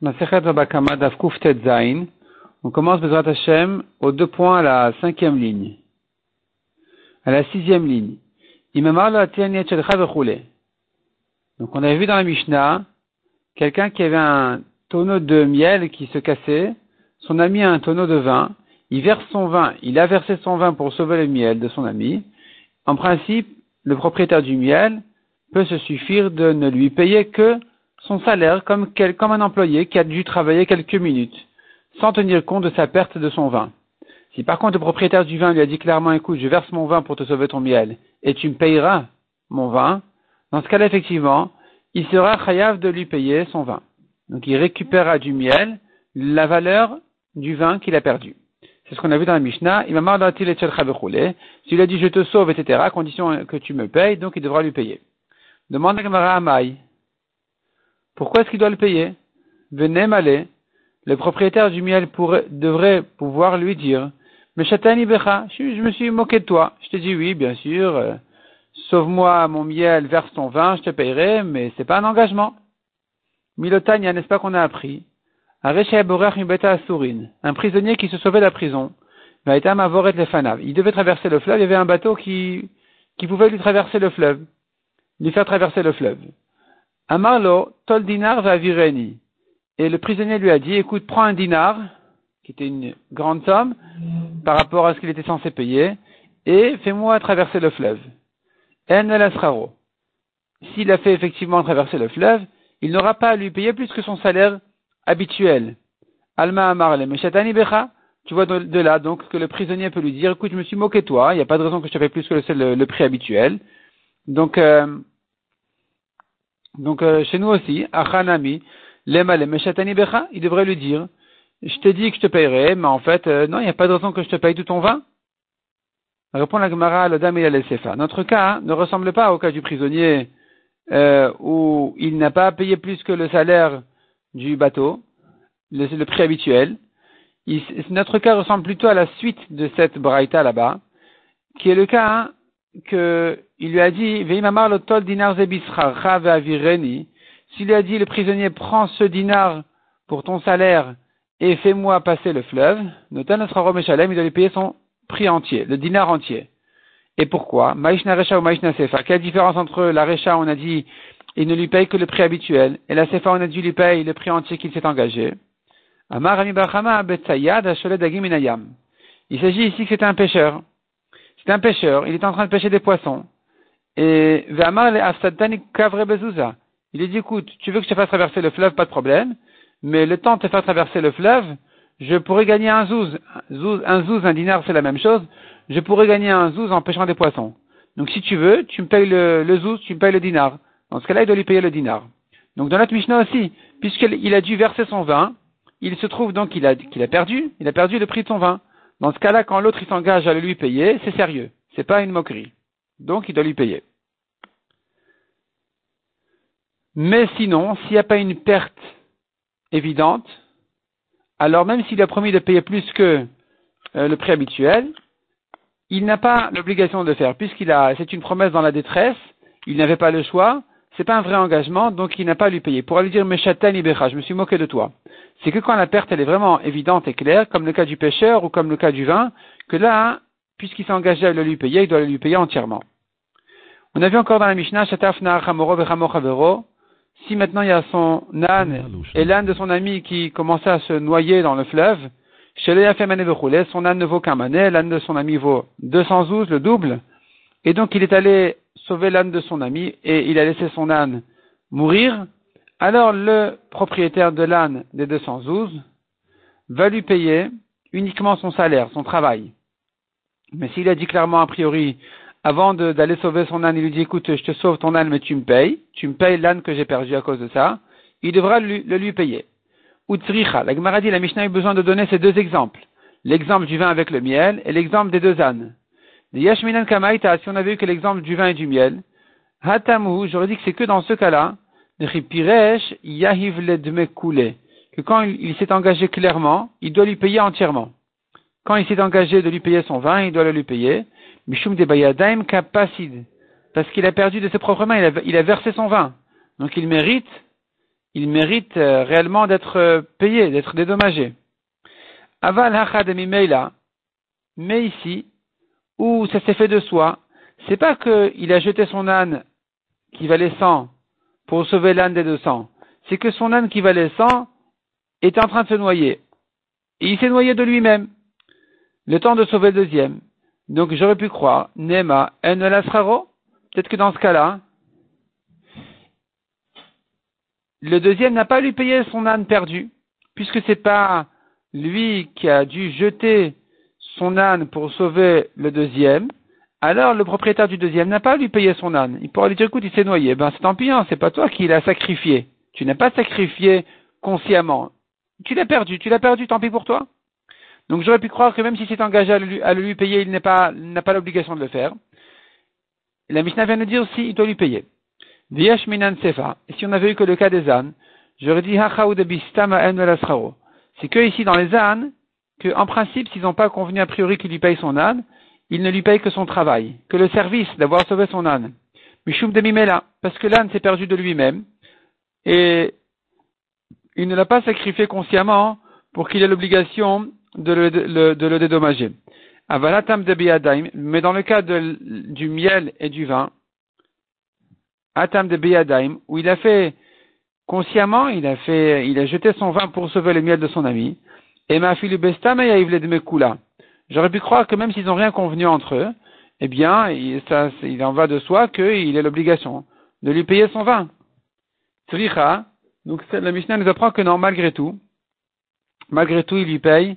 On commence Bezrat Hashem aux deux points à la cinquième ligne. À la sixième ligne. Donc on avait vu dans la Mishnah quelqu'un qui avait un tonneau de miel qui se cassait. Son ami a un tonneau de vin. Il verse son vin. Il a versé son vin pour sauver le miel de son ami. En principe, le propriétaire du miel peut se suffire de ne lui payer que son salaire comme, un employé qui a dû travailler quelques minutes, sans tenir compte de sa perte de son vin. Si par contre le propriétaire du vin lui a dit clairement, écoute, je verse mon vin pour te sauver ton miel, et tu me payeras mon vin, dans ce cas-là, effectivement, il sera chayav de lui payer son vin. Donc il récupérera du miel la valeur du vin qu'il a perdu. C'est ce qu'on a vu dans la Mishnah. Il m'a S'il a dit je te sauve, etc., condition que tu me payes, donc il devra lui payer. Demande à Gamara Amaï. Pourquoi est-ce qu'il doit le payer Venez m'aller. Le propriétaire du miel devrait pouvoir lui dire Mais Chatani Becha, je, me suis moqué de toi. Je te dis oui, bien sûr. Euh, sauve-moi mon miel, verse ton vin, je te payerai, mais c'est pas un engagement. Milotania, n'est-ce pas qu'on a appris Un prisonnier qui se sauvait de la prison. Il devait traverser le fleuve, il y avait un bateau qui, qui pouvait lui traverser le fleuve, lui faire traverser le fleuve. Amarlo, tol dinar va vireni. Et le prisonnier lui a dit, écoute, prends un dinar, qui était une grande somme, par rapport à ce qu'il était censé payer, et fais-moi traverser le fleuve. En el S'il a fait effectivement traverser le fleuve, il n'aura pas à lui payer plus que son salaire habituel. Alma amarle, meshatani becha. Tu vois de, là, donc, que le prisonnier peut lui dire, écoute, je me suis moqué de toi, il n'y a pas de raison que je te paye plus que le, prix habituel. Donc, euh, donc euh, chez nous aussi, Achanami, Lema Becha, il devrait lui dire, je t'ai dit que je te payerai, mais en fait, euh, non, il n'y a pas de raison que je te paye tout ton vin. Répond la Gemara, le dame et la Sefa. Notre cas hein, ne ressemble pas au cas du prisonnier euh, où il n'a pas payé plus que le salaire du bateau, le, prix habituel. notre cas ressemble plutôt à la suite de cette braïta là-bas, qui est le cas hein, qu'il lui a dit, dinar s'il lui a dit, le prisonnier, prends ce dinar pour ton salaire et fais-moi passer le fleuve, Notan il doit lui payer son prix entier, le dinar entier. Et pourquoi? Maïshna Recha ou Maïshna Sefa? Quelle différence entre la Recha, on a dit, il ne lui paye que le prix habituel, et la Sefa, on a dit, il lui paye le prix entier qu'il s'est engagé? Il s'agit ici que c'est un pêcheur c'est un pêcheur, il est en train de pêcher des poissons. Et il lui dit, écoute, tu veux que je te fasse traverser le fleuve, pas de problème, mais le temps de te faire traverser le fleuve, je pourrais gagner un zouz. Un zouz, un dinar, c'est la même chose. Je pourrais gagner un zouz en pêchant des poissons. Donc si tu veux, tu me payes le, le zouz, tu me payes le dinar. Dans ce cas-là, il doit lui payer le dinar. Donc dans notre Mishnah aussi, puisqu'il a dû verser son vin, il se trouve donc qu'il a, perdu, il a perdu le prix de son vin. Dans ce cas-là, quand l'autre s'engage à le lui payer, c'est sérieux. C'est pas une moquerie. Donc il doit lui payer. Mais sinon, s'il n'y a pas une perte évidente, alors même s'il a promis de payer plus que euh, le prix habituel, il n'a pas l'obligation de le faire, puisqu'il a, c'est une promesse dans la détresse, il n'avait pas le choix, c'est pas un vrai engagement, donc il n'a pas à lui payer. Pour lui dire, Meshatan Ibecha, je me suis moqué de toi. C'est que quand la perte, elle est vraiment évidente et claire, comme le cas du pêcheur ou comme le cas du vin, que là, puisqu'il s'est engagé à le lui payer, il doit le lui payer entièrement. On a vu encore dans la Mishnah, si maintenant il y a son âne et l'âne de son ami qui commençait à se noyer dans le fleuve, son âne ne vaut qu'un manet, l'âne de son ami vaut 212, le double, et donc il est allé sauver l'âne de son ami et il a laissé son âne mourir, alors le propriétaire de l'âne des 212 va lui payer uniquement son salaire, son travail. Mais s'il a dit clairement a priori, avant d'aller sauver son âne, il lui dit écoute, je te sauve ton âne, mais tu me payes, tu me payes l'âne que j'ai perdu à cause de ça, il devra le lui payer. Utsricha, la Gemara dit, la Mishnah a eu besoin de donner ces deux exemples. L'exemple du vin avec le miel et l'exemple des deux ânes. Kamaita, si on avait eu que l'exemple du vin et du miel, Hatamu, j'aurais dit que c'est que dans ce cas-là, Yahiv que quand il, s'est engagé clairement, il doit lui payer entièrement. Quand il s'est engagé de lui payer son vin, il doit le lui payer. Mishum de Bayadaim Kapasid. Parce qu'il a perdu de ses propres mains, il a, versé son vin. Donc il mérite il mérite euh, réellement d'être euh, payé, d'être dédommagé. Aval hachad mais ici, où ça s'est fait de soi, c'est pas qu'il a jeté son âne qui valait 100 pour sauver l'âne des 200, c'est que son âne qui valait 100 est en train de se noyer. Et il s'est noyé de lui-même. Le temps de sauver le deuxième. Donc j'aurais pu croire, Nema en peut-être que dans ce cas-là, le deuxième n'a pas lui payé son âne perdu, puisque c'est pas lui qui a dû jeter son âne pour sauver le deuxième, alors le propriétaire du deuxième n'a pas lui payé son âne. Il pourra lui dire, écoute, il s'est noyé. Ben, c'est tant pis, hein, c'est pas toi qui l'as sacrifié. Tu n'as pas sacrifié consciemment. Tu l'as perdu, tu l'as perdu, tant pis pour toi. Donc j'aurais pu croire que même si s'est engagé à le, lui, payer, il n'a pas, l'obligation de le faire. la Mishnah vient de dire aussi, il doit lui payer. Viesh minan sefa. Et si on avait eu que le cas des ânes, j'aurais dit de C'est que ici dans les ânes, que en principe, s'ils n'ont pas convenu a priori qu'il lui paye son âne, il ne lui paye que son travail, que le service d'avoir sauvé son âne. Mishum de Mimela, parce que l'âne s'est perdu de lui-même, et il ne l'a pas sacrifié consciemment pour qu'il ait l'obligation de le, dédommager. Avalatam de mais dans le cas du miel et du vin, Atam de Beyadaim, où il a fait consciemment, il a fait, il a jeté son vin pour sauver le miel de son ami, et ma fille de. J'aurais pu croire que même s'ils n'ont rien convenu entre eux, eh bien, il, ça, il en va de soi qu'il ait l'obligation de lui payer son vin. Tricha, donc la Mishnah nous apprend que non, malgré tout, malgré tout, il lui paye,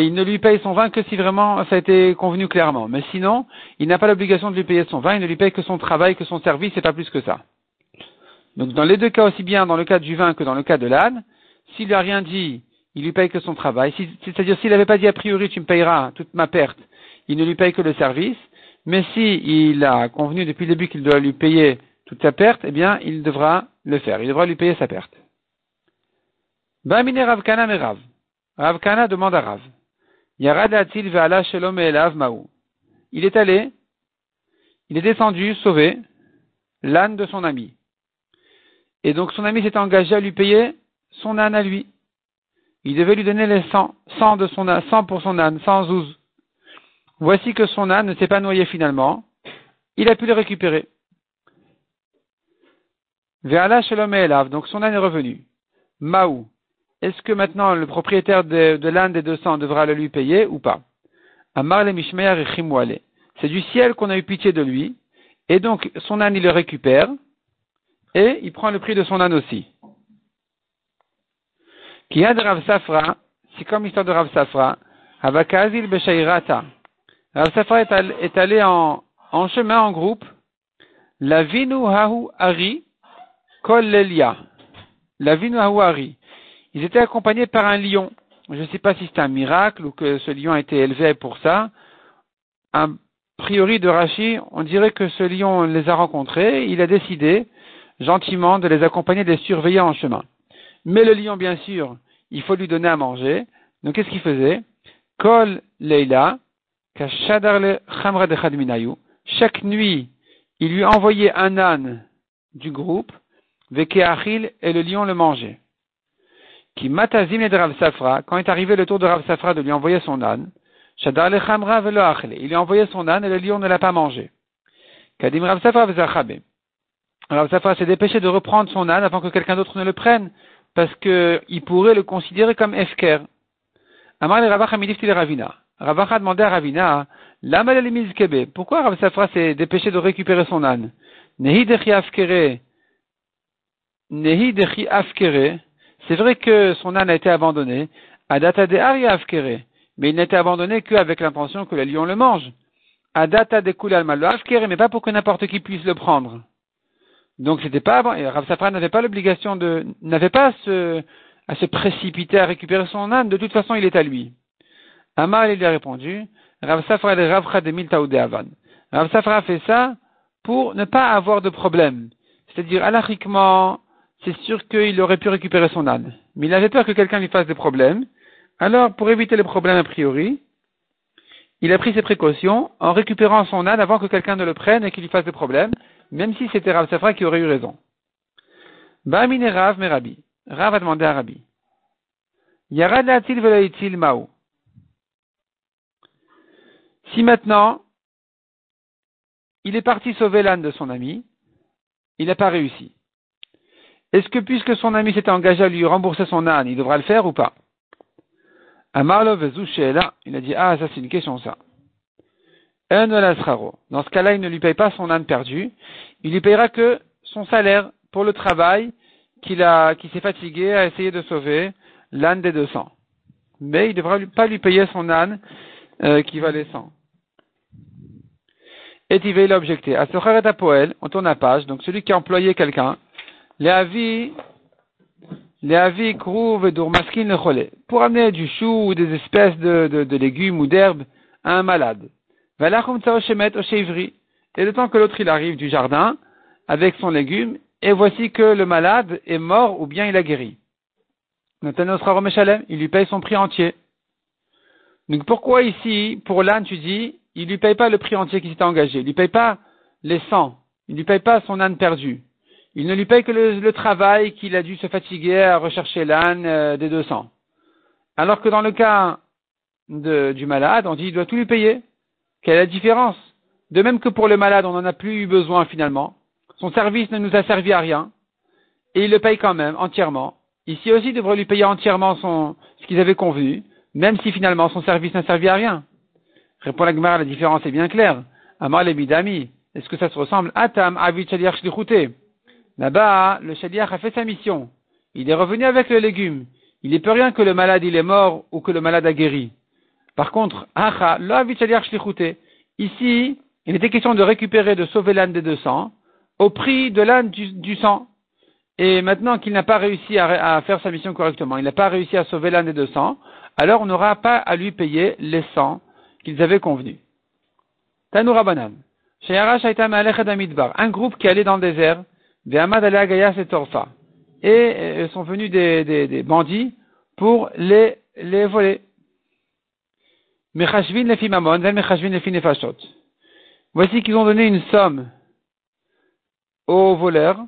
il ne lui paye son vin que si vraiment ça a été convenu clairement. Mais sinon, il n'a pas l'obligation de lui payer son vin, il ne lui paye que son travail, que son service, et pas plus que ça. Donc dans les deux cas, aussi bien dans le cas du vin que dans le cas de l'âne, s'il n'a rien dit, il lui paye que son travail. C'est-à-dire s'il n'avait pas dit a priori tu me payeras toute ma perte, il ne lui paye que le service. Mais si il a convenu depuis le début qu'il doit lui payer toute sa perte, eh bien il devra le faire. Il devra lui payer sa perte. Ravkana. Ravkana demande à Rav. Il est allé, il est descendu, sauvé, l'âne de son ami. Et donc son ami s'est engagé à lui payer son âne à lui il devait lui donner les 100, 100 de son âne, 100 pour son âne, 100 zouz. Voici que son âne ne s'est pas noyé finalement. Il a pu le récupérer. Ve'ala shalom. Donc son âne est revenu. Maou. Est-ce que maintenant le propriétaire de, l'âne des 200 devra le lui payer ou pas? Amar le C'est du ciel qu'on a eu pitié de lui. Et donc son âne il le récupère. Et il prend le prix de son âne aussi. Qui a de Rav Safra, c'est comme l'histoire de Rav Safra, Havakazil Beshairata. Rav Safra est allé en, chemin, en groupe, la Vinu Hahu Ari, Kol Lelia. La Vinu Hahu Ari. Ils étaient accompagnés par un lion. Je ne sais pas si c'est un miracle ou que ce lion a été élevé pour ça. A priori de Rachi, on dirait que ce lion les a rencontrés. Il a décidé gentiment de les accompagner, de les surveiller en chemin. Mais le lion, bien sûr, il faut lui donner à manger. Donc, qu'est-ce qu'il faisait? Kol Leila, chaque nuit, il lui envoyait un âne du groupe, Vekeachil, et le lion le mangeait. Qui matazim de Rav Safra, quand est arrivé le tour de Rav Safra de lui envoyer son âne, Shadar le Il lui a envoyé son âne et le lion ne l'a pas mangé. Kadim Rav Safra Rav Safra s'est dépêché de reprendre son âne avant que quelqu'un d'autre ne le prenne parce qu'il pourrait le considérer comme Efker. Amar le Ravach Ravina. A demandé à Ravina, pourquoi Rav Safra s'est dépêché de récupérer son âne? Nehi dechi afkere. Nehi dechi afkere. C'est vrai que son âne a été abandonné. Adata de Ari afkere. Mais il n'a été abandonné qu'avec l'intention que le lion le mange. Adata de kulal malo afkere, mais pas pour que n'importe qui puisse le prendre. Donc c'était pas Rav Safra n'avait pas l'obligation de, n'avait pas à se, à se précipiter à récupérer son âne. De toute façon, il est à lui. Amar il lui a répondu, Rav Safra le Rav Avan. Fait ça pour ne pas avoir de problème. C'est-à-dire, alachiquement, c'est sûr qu'il aurait pu récupérer son âne. Mais il avait peur que quelqu'un lui fasse des problèmes. Alors, pour éviter les problèmes a priori, il a pris ses précautions en récupérant son âne avant que quelqu'un ne le prenne et qu'il lui fasse des problèmes même si c'était Rav Safra qui aurait eu raison. Ba'amine Rav Merabi. Rav a demandé à Rabbi. Yarad la'atil ma'ou. Si maintenant, il est parti sauver l'âne de son ami, il n'a pas réussi. Est-ce que puisque son ami s'était engagé à lui rembourser son âne, il devra le faire ou pas Amarlo là, il a dit, ah, ça c'est une question ça. Dans ce cas-là, il ne lui paye pas son âne perdu, il lui payera que son salaire pour le travail qu'il a, qui s'est fatigué à essayer de sauver l'âne des 200. Mais il ne devra pas lui payer son âne euh, qui valait 100. Et il va objecter. À ce Poel, on tourne la page, donc celui qui a employé quelqu'un, pour amener du chou ou des espèces de, légumes ou d'herbes à un malade. Et le temps que l'autre il arrive du jardin avec son légume, et voici que le malade est mort ou bien il a guéri. Il lui paye son prix entier. Donc pourquoi ici, pour l'âne, tu dis, il lui paye pas le prix entier qui s'était engagé, il lui paye pas les 100, il lui paye pas son âne perdu. Il ne lui paye que le, travail qu'il a dû se fatiguer à rechercher l'âne euh, des 200. Alors que dans le cas du malade, on dit il doit tout lui payer. Quelle est la différence? De même que pour le malade, on n'en a plus eu besoin finalement. Son service ne nous a servi à rien. Et il le paye quand même, entièrement. Ici aussi, il devrait lui payer entièrement ce qu'ils avaient convenu, même si finalement son service n'a servi à rien. Répond la Gemara, la différence est bien claire. Amar le bidami. Est-ce que ça se ressemble? Atam avid shaliach Là-bas, le shaliach a fait sa mission. Il est revenu avec le légume. Il n'est peut rien que le malade il est mort ou que le malade a guéri. Par contre, Ici, il était question de récupérer, de sauver l'âne des 200 au prix de l'âne du, sang. Et maintenant qu'il n'a pas réussi à, faire sa mission correctement, il n'a pas réussi à sauver l'âne des 200, alors on n'aura pas à lui payer les 100 qu'ils avaient convenu. Tanoura Banan. Un groupe qui allait dans le désert, et euh, sont venus des, des, des bandits pour les, les voler. Voici qu'ils ont donné une somme aux voleurs.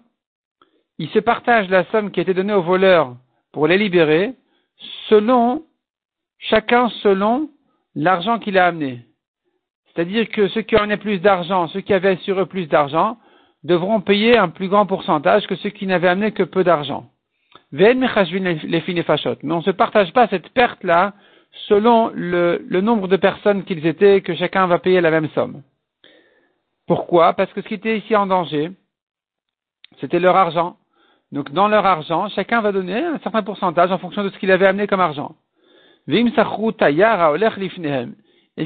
Ils se partagent la somme qui a été donnée aux voleurs pour les libérer, selon, chacun selon l'argent qu'il a amené. C'est-à-dire que ceux qui en avaient plus d'argent, ceux qui avaient sur eux plus d'argent, devront payer un plus grand pourcentage que ceux qui n'avaient amené que peu d'argent. Mais on ne se partage pas cette perte-là selon le, nombre de personnes qu'ils étaient, que chacun va payer la même somme. Pourquoi? Parce que ce qui était ici en danger, c'était leur argent. Donc dans leur argent, chacun va donner un certain pourcentage en fonction de ce qu'il avait amené comme argent. Et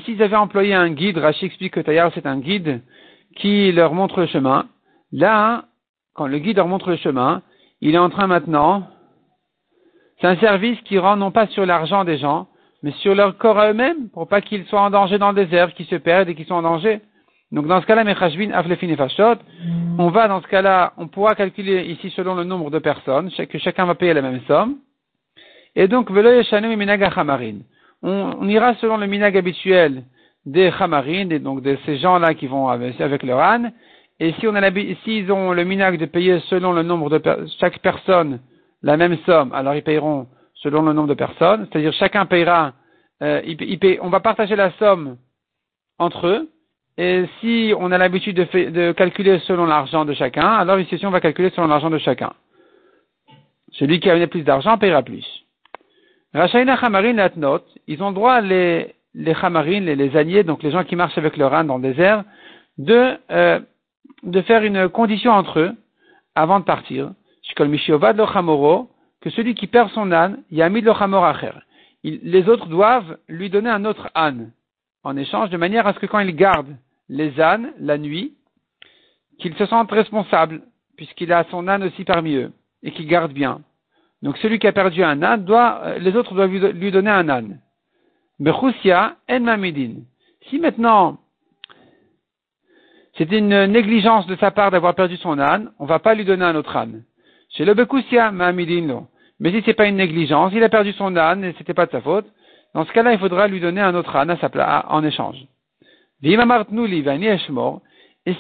s'ils avaient employé un guide, Rachid explique que Tayar c'est un guide qui leur montre le chemin. Là, quand le guide leur montre le chemin, il est en train maintenant, c'est un service qui rend non pas sur l'argent des gens, mais sur leur corps à eux-mêmes, pour pas qu'ils soient en danger dans le désert, qu'ils se perdent et qu'ils soient en danger. Donc dans ce cas-là, Aflefin et on va dans ce cas-là, on pourra calculer ici selon le nombre de personnes, que chacun va payer la même somme. Et donc, on, on ira selon le minag habituel des Chamarin, et donc de ces gens-là qui vont avec leur âne. Et si on a s'ils ont le minag de payer selon le nombre de chaque personne la même somme, alors ils payeront selon le nombre de personnes. C'est-à-dire chacun payera, euh, on va partager la somme entre eux. Et si on a l'habitude de, de, calculer selon l'argent de chacun, alors ici on va calculer selon l'argent de chacun. Celui qui a plus d'argent payera plus. Rachaïna Chamarin Latnot, ils ont droit, les, les les, les alliés, donc les gens qui marchent avec leur âne dans le désert, de, euh, de faire une condition entre eux, avant de partir. que celui qui perd son âne, Yamid lo Les autres doivent lui donner un autre âne, en échange, de manière à ce que quand il garde les ânes la nuit, qu'il se sente responsable, puisqu'il a son âne aussi parmi eux, et qu'il garde bien. Donc celui qui a perdu un âne, doit, euh, les autres doivent lui donner un âne. En mamidin. Si maintenant c'était une négligence de sa part d'avoir perdu son âne, on ne va pas lui donner un autre âne. Chez le Bekusia, mamidin Mais si c'est pas une négligence, il a perdu son âne et c'était pas de sa faute, dans ce cas-là, il faudra lui donner un autre âne à sa place, en échange. Et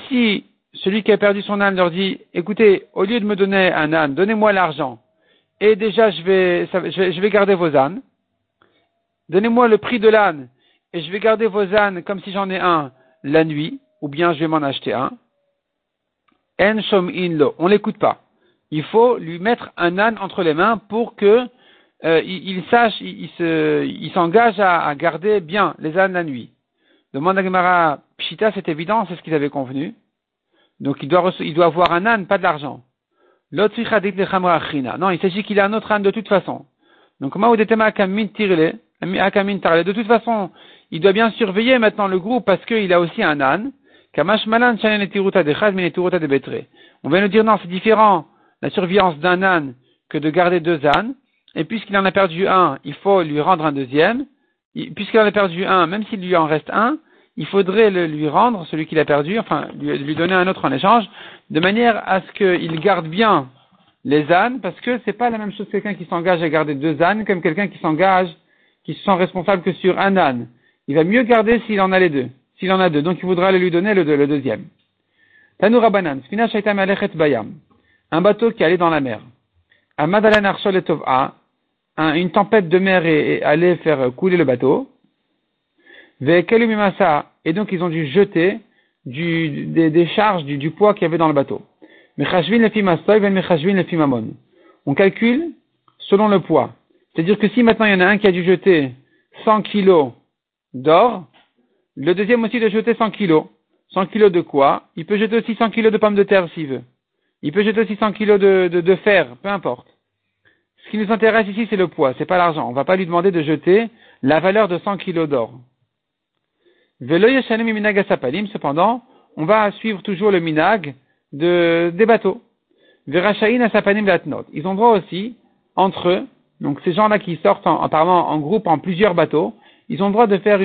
si celui qui a perdu son âne leur dit, écoutez, au lieu de me donner un âne, donnez-moi l'argent. Et déjà, je vais, je vais, garder vos ânes. Donnez-moi le prix de l'âne. Et je vais garder vos ânes comme si j'en ai un la nuit, ou bien je vais m'en acheter un. En shom in lo. On l'écoute pas. Il faut lui mettre un âne entre les mains pour que euh, il, sache, il, il s'engage à, à, garder bien les ânes la nuit. Demande à Gemara, Pshita, c'est évident, c'est ce qu'ils avaient convenu. Donc il doit, il doit avoir un âne, pas de l'argent. Non, il s'agit qu'il a un autre âne de toute façon. Donc, de toute façon, il doit bien surveiller maintenant le groupe parce qu'il a aussi un âne. On vient nous dire non, c'est différent la surveillance d'un âne que de garder deux ânes. Et puisqu'il en a perdu un, il faut lui rendre un deuxième. Puisqu'il en a perdu un, même s'il lui en reste un, il faudrait le, lui rendre, celui qu'il a perdu, enfin lui, donner un autre en échange, de manière à ce qu'il garde bien les ânes, parce que c'est pas la même chose quelqu'un qui s'engage à garder deux ânes comme quelqu'un qui s'engage, qui se sent responsable que sur un âne. Il va mieux garder s'il en a les deux, s'il en a deux. Donc il voudra lui donner le, deuxième. Tanoura Banan, Bayam, un bateau qui allait dans la mer. Amadalan Arshol et Tova, une tempête de mer et, allait faire couler le bateau. Et donc ils ont dû jeter du, des, charges, du, poids qu'il y avait dans le bateau. On calcule selon le poids. C'est-à-dire que si maintenant il y en a un qui a dû jeter 100 kilos d'or, le deuxième aussi doit jeter 100 kilos. 100 kilos de quoi? Il peut jeter aussi 100 kilos de pommes de terre s'il veut. Il peut jeter aussi 100 kilos de, de, de fer, peu importe. Ce qui nous intéresse ici, c'est le poids, c'est pas l'argent. On ne va pas lui demander de jeter la valeur de 100 kilos d'or. Cependant, on va suivre toujours le minag de, des bateaux. Ils ont droit aussi, entre eux, donc ces gens-là qui sortent en, en, parlant en groupe, en plusieurs bateaux, ils ont droit de faire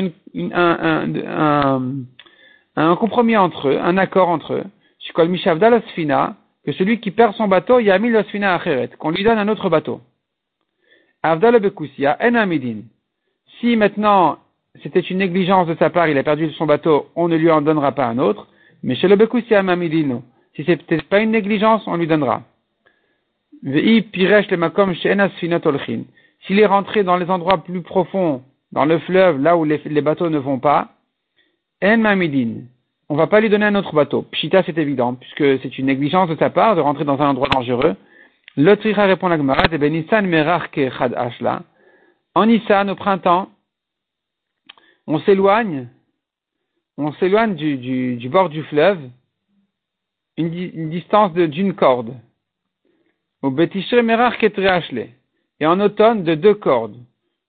un, compromis entre eux, un accord entre eux. que celui qui perd son bateau, Yamil Osfina Acheret, qu'on lui donne un autre bateau. Avdal Bekusia, En Amidin. Si maintenant c'était une négligence de sa part, il a perdu son bateau, on ne lui en donnera pas un autre. Mais chez le Bekusia Mamidino, si peut-être pas une négligence, on lui donnera. S'il est rentré dans les endroits plus profonds, dans le fleuve, là où les, bateaux ne vont pas, en mamidin, on va pas lui donner un autre bateau. Pshita, c'est évident, puisque c'est une négligence de sa part de rentrer dans un endroit dangereux. Le tricha répond la Gemara, ben Nissan chad ashla. En Nissan, au printemps, on s'éloigne, on s'éloigne du, bord du fleuve, une, une distance d'une corde. Au Betishre Merach Et en automne, de deux cordes.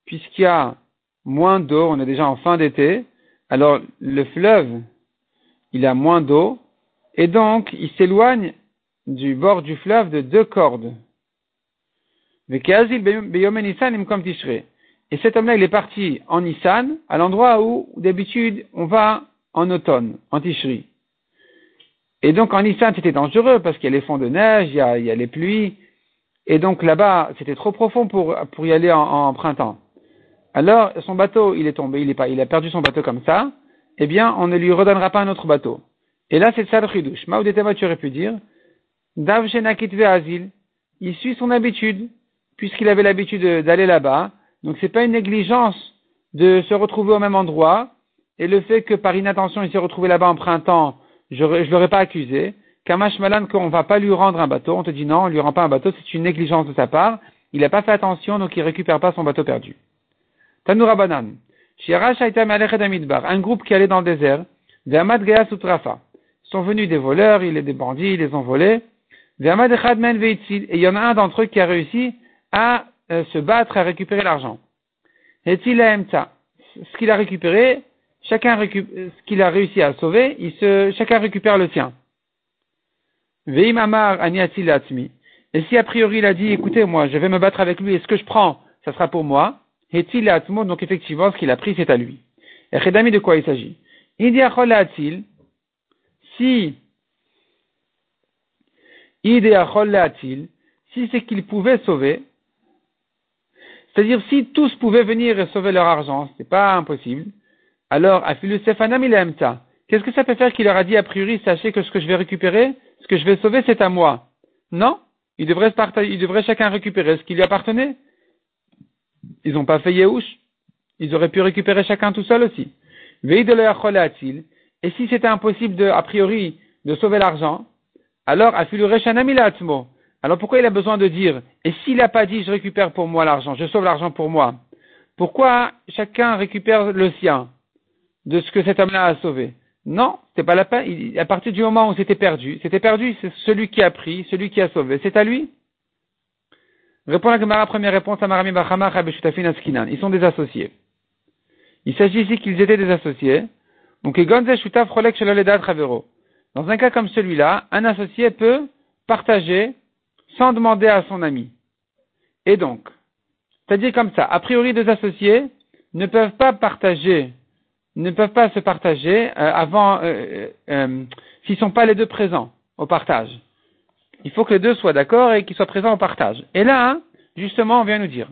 Puisqu'il y a moins d'eau, on est déjà en fin d'été, alors le fleuve, il a moins d'eau, et donc il s'éloigne du bord du fleuve de deux cordes. Et cet homme-là, il est parti en Nissan, à l'endroit où, d'habitude, on va en automne, en Tishri. Et donc, en Nissan, c'était dangereux parce qu'il y a les fonds de neige, il y a, les pluies. Et donc, là-bas, c'était trop profond pour, y aller en, printemps. Alors, son bateau, il est tombé, il, est pas, il a perdu son bateau comme ça. Eh bien, on ne lui redonnera pas un autre bateau. Et là, c'est ça le chidush. Maoudetema, tu aurais pu dire, Dav Azil, il suit son habitude, puisqu'il avait l'habitude d'aller là-bas. Donc c'est pas une négligence de se retrouver au même endroit. Et le fait que par inattention il s'est retrouvé là-bas en printemps, je ne l'aurais pas accusé. Kamash Malan, qu'on va pas lui rendre un bateau, on te dit non, on lui rend pas un bateau, c'est une négligence de sa part. Il n'a pas fait attention, donc il récupère pas son bateau perdu. Tanoura Banan. Un groupe qui allait dans le désert. Gaya Sutrafa. Sont venus des voleurs, il est des bandits, ils les ont volés. Et il y en a un d'entre eux qui a réussi à euh, se battre, à récupérer l'argent. Et il ce qu'il a récupéré, chacun récupère, ce qu'il a réussi à sauver, chacun récupère le sien. Veim amar Et si a priori il a dit, écoutez, moi, je vais me battre avec lui, et ce que je prends, ça sera pour moi. Et donc effectivement, ce qu'il a pris, c'est à lui. Et de quoi il s'agit? Si si c'est qu'il pouvait sauver, c'est-à-dire si tous pouvaient venir et sauver leur argent, c'est pas impossible, alors Afilu Sefanam il Qu'est-ce que ça peut faire qu'il leur a dit a priori, sachez que ce que je vais récupérer, ce que je vais sauver, c'est à moi? Non, se partager, ils devraient chacun récupérer ce qui lui appartenait? Ils n'ont pas fait Yehush. Ils auraient pu récupérer chacun tout seul aussi. Et si c'était impossible de, a priori de sauver l'argent, alors alors pourquoi il a besoin de dire et s'il n'a pas dit je récupère pour moi l'argent, je sauve l'argent pour moi? Pourquoi chacun récupère le sien de ce que cet homme-là a sauvé? Non, c'est pas la peine. à partir du moment où c'était perdu, c'était perdu, c'est celui qui a pris, celui qui a sauvé, c'est à lui. Répond la Gemara, première réponse à Marami Bachama Askinan. Ils sont des associés. Il s'agit ici qu'ils étaient des associés. Donc, Dans un cas comme celui-là, un associé peut partager sans demander à son ami. Et donc, c'est-à-dire comme ça, a priori deux associés ne peuvent pas partager, ne peuvent pas se partager euh, avant, euh, euh s'ils ne sont pas les deux présents au partage. Il faut que les deux soient d'accord et qu'ils soient présents au partage. Et là, justement, on vient nous dire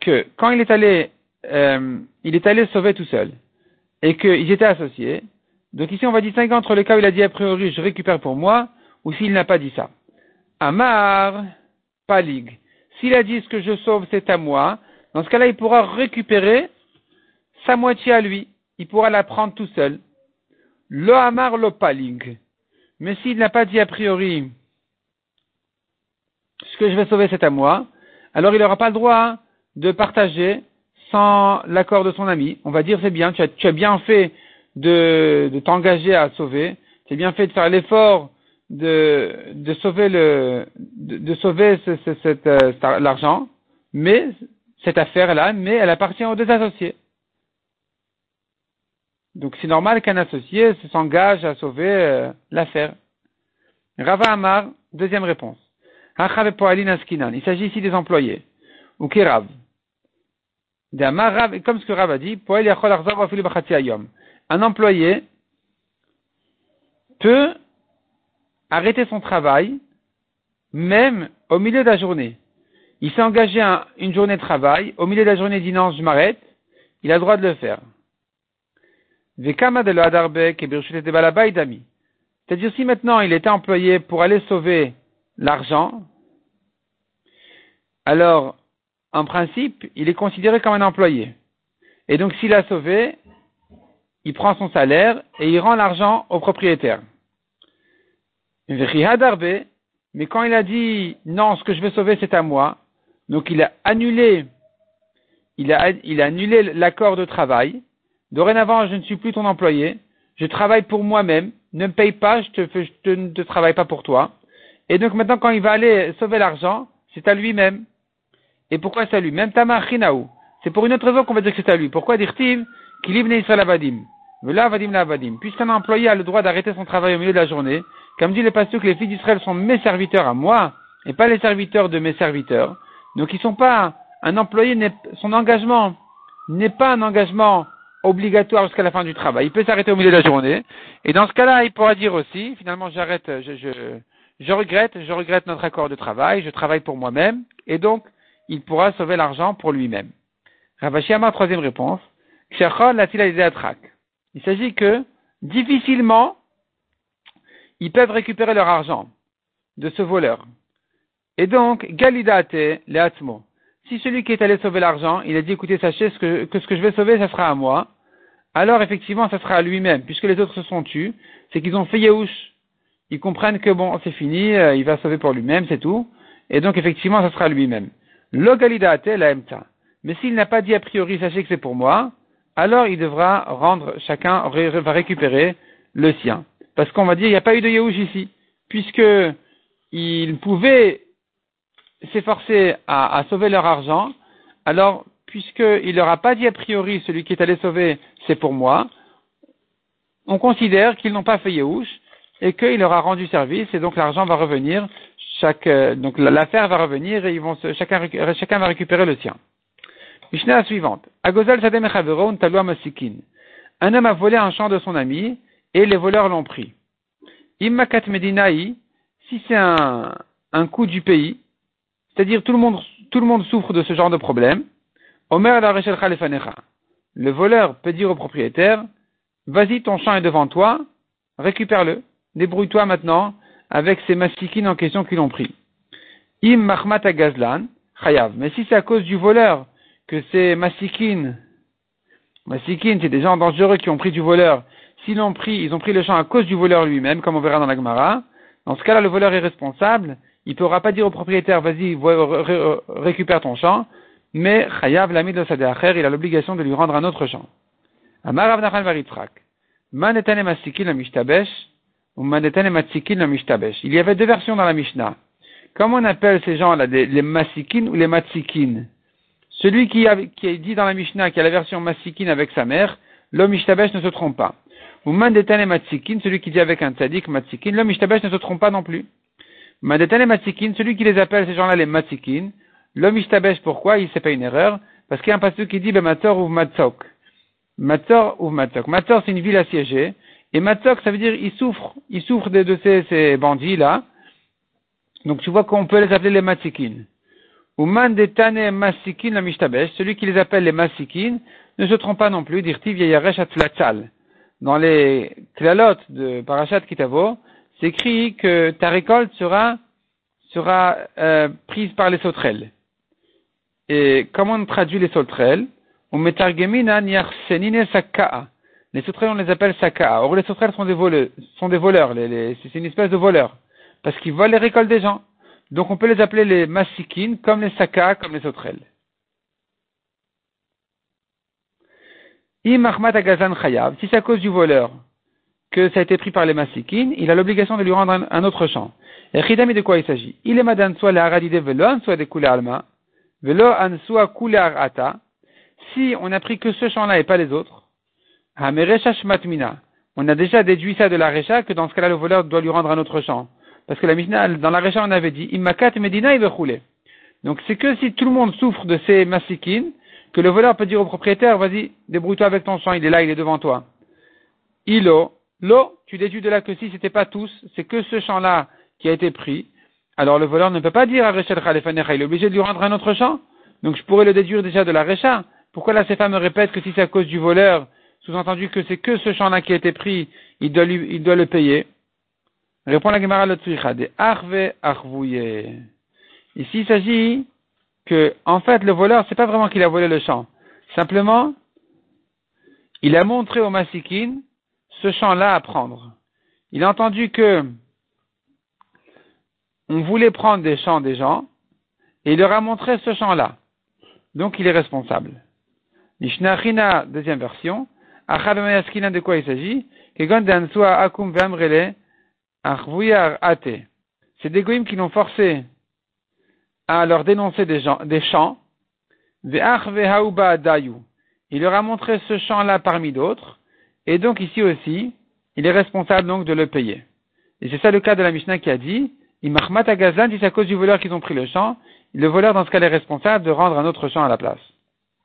que quand il est allé, euh, il est allé sauver tout seul et qu'ils étaient associés. Donc ici, on va distinguer entre le cas où il a dit a priori je récupère pour moi ou s'il n'a pas dit ça. Amar, palig. S'il a dit ce que je sauve c'est à moi, dans ce cas-là, il pourra récupérer sa moitié à lui. Il pourra la prendre tout seul. Lo amar lo palig. Mais s'il n'a pas dit a priori ce que je vais sauver c'est à moi, alors il n'aura pas le droit de partager sans l'accord de son ami. On va dire c'est bien, tu as, bien fait de, t'engager à sauver, tu as bien fait de faire l'effort de, sauver euh, l'argent, mais cette affaire-là, mais elle appartient aux deux associés. Donc c'est normal qu'un associé s'engage à sauver euh, l'affaire. Rava Amar, deuxième réponse. Il s'agit ici des employés. Ou Kirav. Comme ce que Rav a dit, un employé peut arrêter son travail même au milieu de la journée. Il s'est engagé à une journée de travail, au milieu de la journée il dit non, je m'arrête, il a le droit de le faire. C'est-à-dire si maintenant il était employé pour aller sauver l'argent, alors, en principe, il est considéré comme un employé. Et donc, s'il a sauvé, il prend son salaire et il rend l'argent au propriétaire. Mais quand il a dit non, ce que je vais sauver, c'est à moi, donc il a annulé, il a, annulé l'accord de travail. Dorénavant, je ne suis plus ton employé, je travaille pour moi-même, ne me paye pas, je ne te travaille pas pour toi. Et donc maintenant, quand il va aller sauver l'argent, c'est à lui-même. Et pourquoi c'est à lui Même Tamar Chinaou. C'est pour une autre raison qu'on va dire que c'est à lui. Pourquoi dire-t-il qu'il Israël Avadim Avadim Avadim. Puisqu'un employé a le droit d'arrêter son travail au milieu de la journée, comme dit le pasteur que les filles d'Israël sont mes serviteurs à moi, et pas les serviteurs de mes serviteurs. Donc ils sont pas, un employé, son engagement n'est pas un engagement obligatoire jusqu'à la fin du travail. Il peut s'arrêter au milieu de la journée. Et dans ce cas-là, il pourra dire aussi, finalement, j'arrête, je, je, je regrette, je regrette notre accord de travail, je travaille pour moi-même, et donc, il pourra sauver l'argent pour lui-même. Ravashiyama, troisième réponse. Il s'agit que, difficilement, ils peuvent récupérer leur argent de ce voleur. Et donc, galidate leatmo. Si celui qui est allé sauver l'argent, il a dit, écoutez, sachez que, ce que je vais sauver, ça sera à moi, alors effectivement, ça sera à lui-même, puisque les autres se sont tus, c'est qu'ils ont fait Yehush. Ils comprennent que bon, c'est fini, euh, il va sauver pour lui-même, c'est tout. Et donc, effectivement, ça sera lui-même. Logalidate la Mais s'il n'a pas dit a priori, sachez que c'est pour moi, alors il devra rendre, chacun va récupérer le sien. Parce qu'on va dire, il n'y a pas eu de Yehush ici. Puisque il pouvait s'efforcer à, sauver leur argent, alors, puisqu'il leur a pas dit a priori, celui qui est allé sauver, c'est pour moi, on considère qu'ils n'ont pas fait Yehush et qu'il leur a rendu service et donc l'argent va revenir chaque, euh, donc l'affaire va revenir et ils vont chacun, chacun va récupérer le sien. Mishnah suivante. Un homme a volé un champ de son ami et les voleurs l'ont pris. Immakat Medinaï, si c'est un, un coup du pays, c'est-à-dire tout le monde, tout le monde souffre de ce genre de problème, Omer la Le voleur peut dire au propriétaire, vas-y, ton champ est devant toi, récupère-le, débrouille-toi maintenant avec ces masikines en question qui l'ont pris. Im mahmat gazlan, chayav. Mais si c'est à cause du voleur que ces masikines, masikines, c'est des gens dangereux qui ont pris du voleur, s'ils l'ont pris, ils ont pris le champ à cause du voleur lui-même, comme on verra dans la Gemara, dans ce cas-là, le voleur est responsable, il ne pourra pas dire au propriétaire, vas-y, récupère ton champ, mais chayav l'ami de il a l'obligation de lui rendre un autre champ. Amar. Manetane Masikin la Il y avait deux versions dans la Mishnah. Comment on appelle ces gens-là, les Masikin ou les Matsikin? Celui qui dit dans la Mishnah qu'il a la version Masikin avec sa mère, l'homme Mishtabesh ne se trompe pas. Ou Mandetane Matsikin, celui qui dit avec un tzadik Matsikin, l'homme Mishtabesh ne se trompe pas non plus. Mandetane Matsikin, celui qui les appelle ces gens-là les Matsikin, l'homme Mishtabesh, pourquoi? Il sait pas une erreur, parce qu'il y a un pasteur qui dit Bemator ou Matzok. Matzor ou Matzok. Matzor, c'est une ville assiégée. Et Matzok, ça veut dire il souffre, il souffre de, ces, bandits-là. Donc tu vois qu'on peut les appeler les Matzikin. Ou Mandetane Masikin la Mishtabesh, celui qui les appelle les Masikin, ne se trompe pas non plus, dirtiv Yayaresh Atflatzal. Dans les klalotes de Parashat Kitavo, c'est écrit que ta récolte sera, sera euh, prise par les sauterelles. Et comment on traduit les sauterelles? Les sauterelles, on les appelle saka'a. Or, les sauterelles sont des voleurs, sont des voleurs. c'est une espèce de voleurs. Parce qu'ils volent les récoltes des gens. Donc, on peut les appeler les masikines, comme les saka'a, comme les sauterelles. Si c'est à cause du voleur que ça a été pris par les masikines, il a l'obligation de lui rendre un, autre champ. Et Chidami, de quoi il s'agit? Il est madan soit le haradide velo, soit des alma, velo an soit ata, si on n'a pris que ce champ-là et pas les autres, on a déjà déduit ça de la Recha que dans ce cas-là, le voleur doit lui rendre un autre champ. Parce que la Mishnah, dans la Recha, on avait dit, Immakat Medina, rouler. Donc c'est que si tout le monde souffre de ces masikines, que le voleur peut dire au propriétaire, vas-y, débrouille-toi avec ton champ, il est là, il est devant toi. Ilo, lo, tu déduis de là que si c'était pas tous, c'est que ce champ-là qui a été pris, alors le voleur ne peut pas dire à Rechel Khalefanecha, il est obligé de lui rendre un autre champ. Donc je pourrais le déduire déjà de la Recha. Pourquoi là ces femmes répètent que si c'est à cause du voleur, sous-entendu que c'est que ce champ-là qui a été pris, il doit, lui, il doit le payer Répond la Gemara de Arve Arvouye. Ici, il s'agit que, en fait, le voleur, c'est pas vraiment qu'il a volé le champ. Simplement, il a montré au Masikin ce champ-là à prendre. Il a entendu que on voulait prendre des champs des gens, et il leur a montré ce champ-là. Donc il est responsable. Mishnachina, deuxième version. De quoi il s'agit? Akum C'est des goïms qui l'ont forcé à leur dénoncer des, gens, des chants. Il leur a montré ce chant-là parmi d'autres. Et donc ici aussi, il est responsable donc de le payer. Et c'est ça le cas de la Mishnah qui a dit, Imachmat Agazan, c'est à cause du voleur qu'ils ont pris le champ, le voleur dans ce cas est responsable de rendre un autre champ à la place.